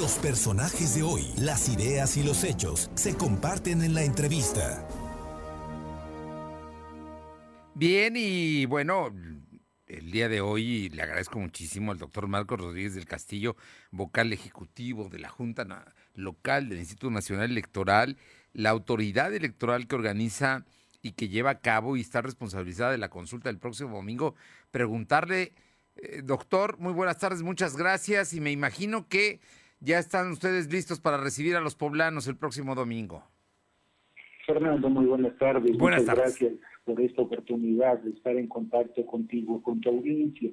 Los personajes de hoy, las ideas y los hechos se comparten en la entrevista. Bien, y bueno, el día de hoy le agradezco muchísimo al doctor Marcos Rodríguez del Castillo, vocal ejecutivo de la Junta Local del Instituto Nacional Electoral, la autoridad electoral que organiza y que lleva a cabo y está responsabilizada de la consulta del próximo domingo, preguntarle, eh, doctor, muy buenas tardes, muchas gracias y me imagino que ya están ustedes listos para recibir a los poblanos el próximo domingo. Fernando, muy buenas tardes. Buenas Muchas gracias por esta oportunidad de estar en contacto contigo, con tu audiencia.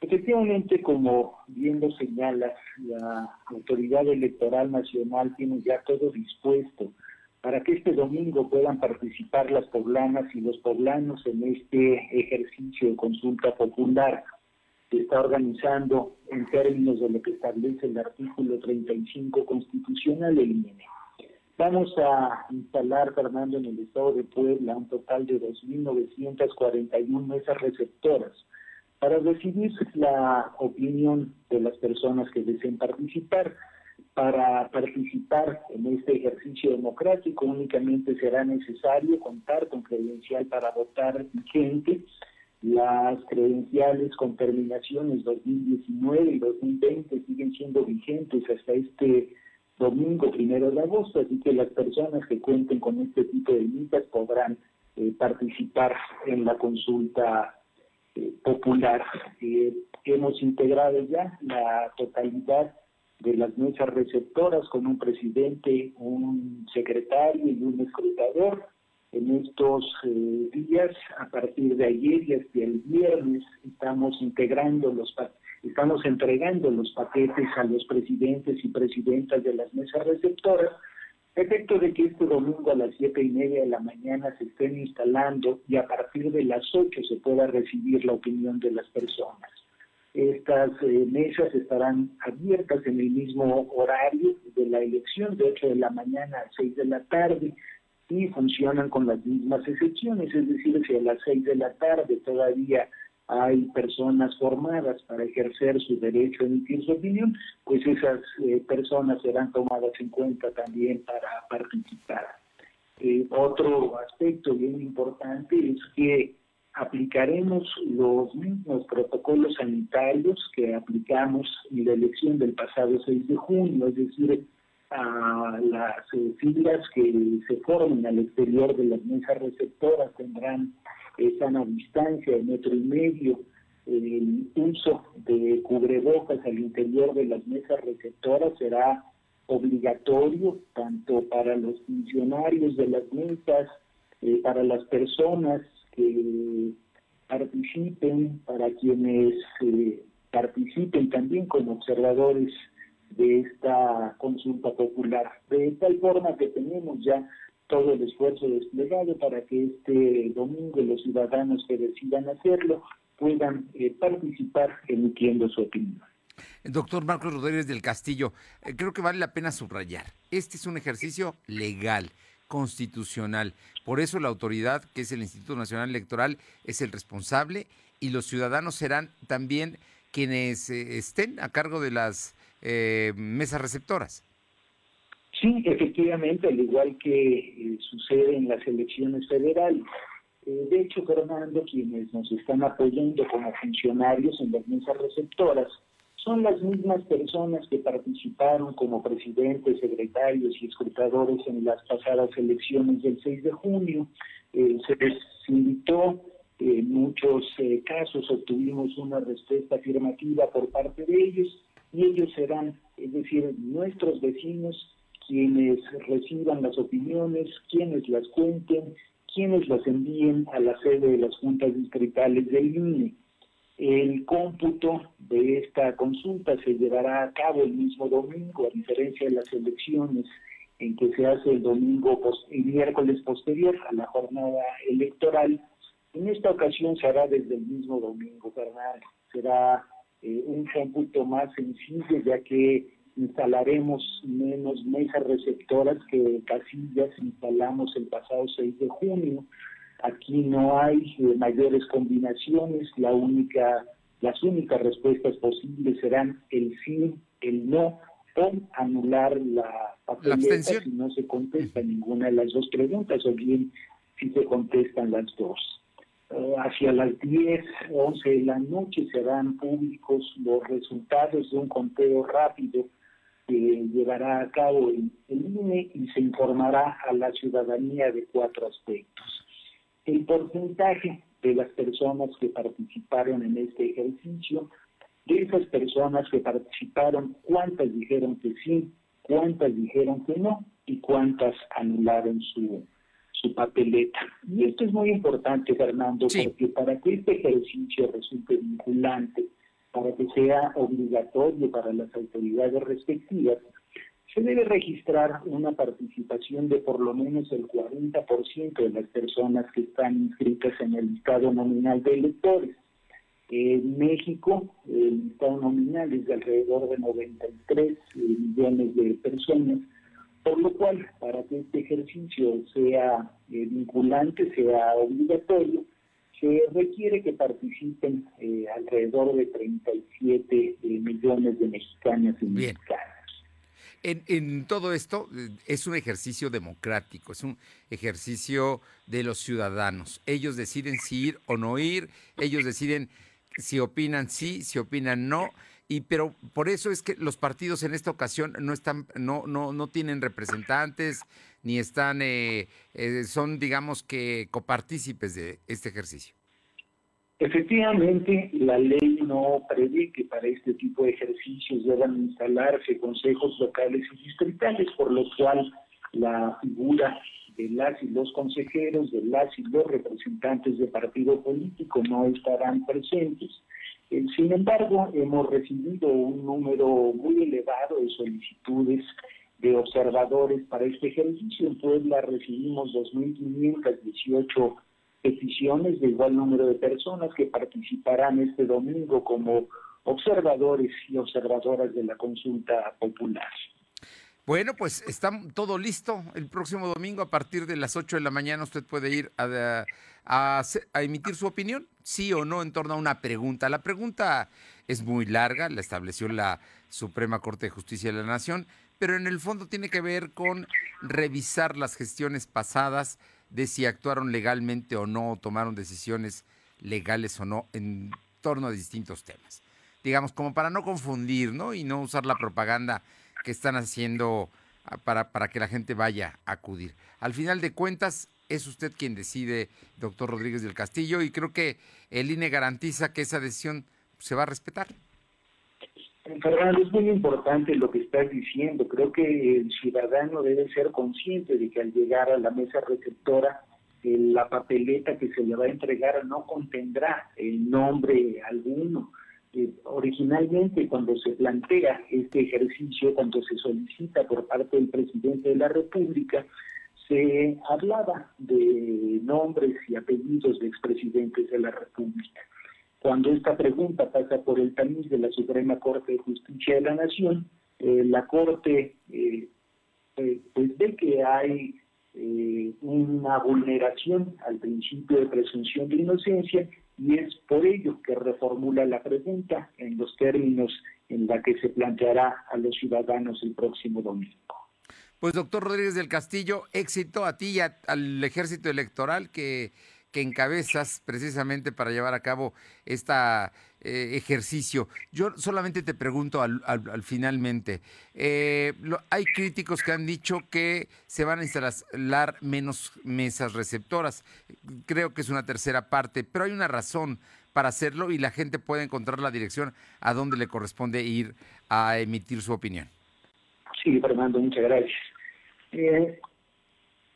Efectivamente, como bien lo señalas, la Autoridad Electoral Nacional tiene ya todo dispuesto para que este domingo puedan participar las poblanas y los poblanos en este ejercicio de consulta popular que está organizando en términos de lo que establece el artículo 35 constitucional del INE. Vamos a instalar, Fernando, en el estado de Puebla un total de 2.941 mesas receptoras para recibir la opinión de las personas que deseen participar. Para participar en este ejercicio democrático únicamente será necesario contar con credencial para votar vigente. Las credenciales con terminaciones 2019 y 2020 siguen siendo vigentes hasta este domingo primero de agosto, así que las personas que cuenten con este tipo de listas podrán eh, participar en la consulta eh, popular. Eh, hemos integrado ya la totalidad de las mesas receptoras con un presidente, un secretario y un escrutador. En estos días, a partir de ayer y hasta el viernes, estamos integrando los Estamos entregando los paquetes a los presidentes y presidentas de las mesas receptoras, efecto de que este domingo a las siete y media de la mañana se estén instalando y a partir de las ocho se pueda recibir la opinión de las personas. Estas eh, mesas estarán abiertas en el mismo horario de la elección, de 8 de la mañana a 6 de la tarde, y funcionan con las mismas excepciones, es decir, si a las 6 de la tarde todavía hay personas formadas para ejercer su derecho a emitir su opinión, pues esas eh, personas serán tomadas en cuenta también para participar. Eh, otro aspecto bien importante es que aplicaremos los mismos protocolos sanitarios que aplicamos en la elección del pasado 6 de junio, es decir, a las eh, filas que se formen al exterior de las mesas receptoras tendrán están a distancia de metro y medio, el uso de cubrebocas al interior de las mesas receptoras será obligatorio tanto para los funcionarios de las mesas, eh, para las personas que participen, para quienes eh, participen también como observadores de esta consulta popular. De tal forma que tenemos ya todo el esfuerzo desplegado para que este domingo los ciudadanos que decidan hacerlo puedan eh, participar emitiendo su opinión. Doctor Marcos Rodríguez del Castillo, eh, creo que vale la pena subrayar, este es un ejercicio legal, constitucional, por eso la autoridad, que es el Instituto Nacional Electoral, es el responsable y los ciudadanos serán también quienes eh, estén a cargo de las mesas receptoras. Sí, efectivamente, al igual que eh, sucede en las elecciones federales. Eh, de hecho, Fernando, quienes nos están apoyando como funcionarios en las mesas receptoras son las mismas personas que participaron como presidentes, secretarios y escrutadores en las pasadas elecciones del 6 de junio. Eh, se les invitó, en muchos casos obtuvimos una respuesta afirmativa por parte de ellos y ellos serán, es decir, nuestros vecinos quienes reciban las opiniones, quienes las cuenten, quienes las envíen a la sede de las juntas distritales del INE. El cómputo de esta consulta se llevará a cabo el mismo domingo, a diferencia de las elecciones en que se hace el domingo y miércoles posterior a la jornada electoral. En esta ocasión se hará desde el mismo domingo, ¿verdad? Será eh, un cómputo más sencillo, ya que instalaremos menos mesas receptoras que casillas instalamos el pasado 6 de junio. Aquí no hay eh, mayores combinaciones, la única, las únicas respuestas posibles serán el sí, el no, o anular la papeleta si no se contesta ninguna de las dos preguntas o bien si se contestan las dos. Eh, hacia las 10, 11 de la noche serán públicos los resultados de un conteo rápido que llevará a cabo el, el INE y se informará a la ciudadanía de cuatro aspectos. El porcentaje de las personas que participaron en este ejercicio, de esas personas que participaron, cuántas dijeron que sí, cuántas dijeron que no y cuántas anularon su, su papeleta. Y esto es muy importante, Fernando, porque para que este ejercicio resulte vinculante, para que sea obligatorio para las autoridades respectivas, se debe registrar una participación de por lo menos el 40% de las personas que están inscritas en el listado nominal de electores. En México, el listado nominal es de alrededor de 93 millones de personas, por lo cual, para que este ejercicio sea eh, vinculante, sea obligatorio, se requiere que participen eh, alrededor de 37 eh, millones de mexicanas y mexicanos. En, en, todo esto es un ejercicio democrático, es un ejercicio de los ciudadanos. Ellos deciden si ir o no ir, ellos deciden si opinan sí, si opinan no y pero por eso es que los partidos en esta ocasión no están no no no tienen representantes ni están eh, eh, son digamos que copartícipes de este ejercicio. Efectivamente la ley no prevé que para este tipo de ejercicios deban instalarse consejos locales y distritales por lo cual la figura de las y los consejeros de las y los representantes de partido político no estarán presentes sin embargo, hemos recibido un número muy elevado de solicitudes de observadores para este ejercicio. En Puebla recibimos 2.518 peticiones de igual número de personas que participarán este domingo como observadores y observadoras de la consulta popular. Bueno, pues está todo listo. El próximo domingo a partir de las 8 de la mañana usted puede ir a, emitir su opinión, sí o no, en torno a una pregunta. La pregunta es muy larga, la estableció la Suprema Corte de Justicia de la Nación, pero en el fondo tiene que ver con revisar las gestiones pasadas de si actuaron legalmente o no, tomaron decisiones legales o no en torno a distintos temas. Digamos, como para no confundir, ¿no? Y no usar la propaganda que están haciendo ah, para, para que la gente vaya a acudir. Al final de cuentas, es usted quien decide, doctor Rodríguez del Castillo, y creo que el INE garantiza que esa decisión se va a respetar. Fernando, es muy importante lo que estás diciendo. Creo que el ciudadano debe ser consciente de que al llegar a la mesa receptora, la papeleta que se le va a entregar no contendrá el nombre alguno. Originalmente, cuando se plantea este ejercicio, cuando se solicita por parte del presidente de la República, se hablaba de nombres y apellidos de expresidentes de la República. Cuando esta pregunta pasa por el tamiz de la Suprema Corte de Justicia de la Nación, eh, la Corte eh, eh, pues ve que hay una vulneración al principio de presunción de inocencia y es por ello que reformula la pregunta en los términos en la que se planteará a los ciudadanos el próximo domingo. Pues doctor Rodríguez del Castillo, éxito a ti y al ejército electoral que, que encabezas precisamente para llevar a cabo este ejercicio. Yo solamente te pregunto al, al, finalmente, eh, hay críticos que han dicho que se van a instalar menos mesas receptoras. Creo que es una tercera parte, pero hay una razón para hacerlo y la gente puede encontrar la dirección a donde le corresponde ir a emitir su opinión. Sí, Fernando, muchas gracias. Eh,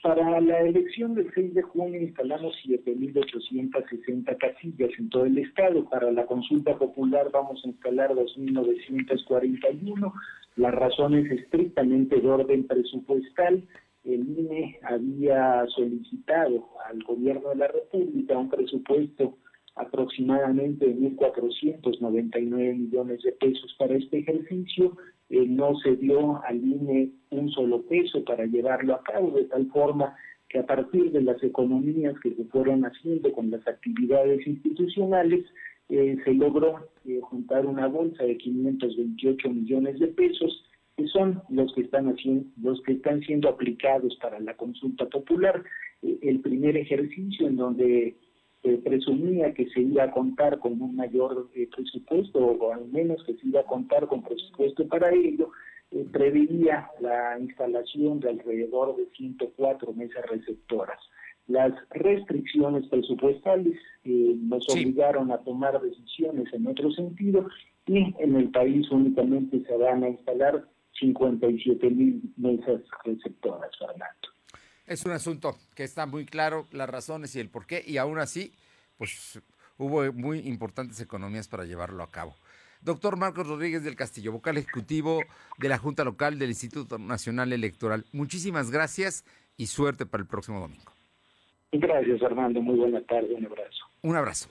para la elección del 6 de junio instalamos 7.860 casillas en todo el estado. Para la consulta popular vamos a instalar 2.941. La razón es estrictamente de orden presupuestal. El INE había solicitado al gobierno de la República un presupuesto aproximadamente de 1.499 millones de pesos para este ejercicio. Eh, no se dio al INE un solo peso para llevarlo a cabo, de tal forma que a partir de las economías que se fueron haciendo con las actividades institucionales, eh, se logró eh, juntar una bolsa de 528 millones de pesos que son los que están haciendo, los que están siendo aplicados para la consulta popular. El primer ejercicio en donde se presumía que se iba a contar con un mayor eh, presupuesto o al menos que se iba a contar con presupuesto para ello, eh, preveía la instalación de alrededor de 104 mesas receptoras. Las restricciones presupuestales eh, nos obligaron a tomar decisiones en otro sentido y en el país únicamente se van a instalar 57 mil mesas receptoras, Fernando. Es un asunto que está muy claro, las razones y el por qué, y aún así, pues hubo muy importantes economías para llevarlo a cabo. Doctor Marcos Rodríguez del Castillo, vocal ejecutivo de la Junta Local del Instituto Nacional Electoral. Muchísimas gracias y suerte para el próximo domingo. Gracias, Armando. Muy buena tarde. Un abrazo. Un abrazo.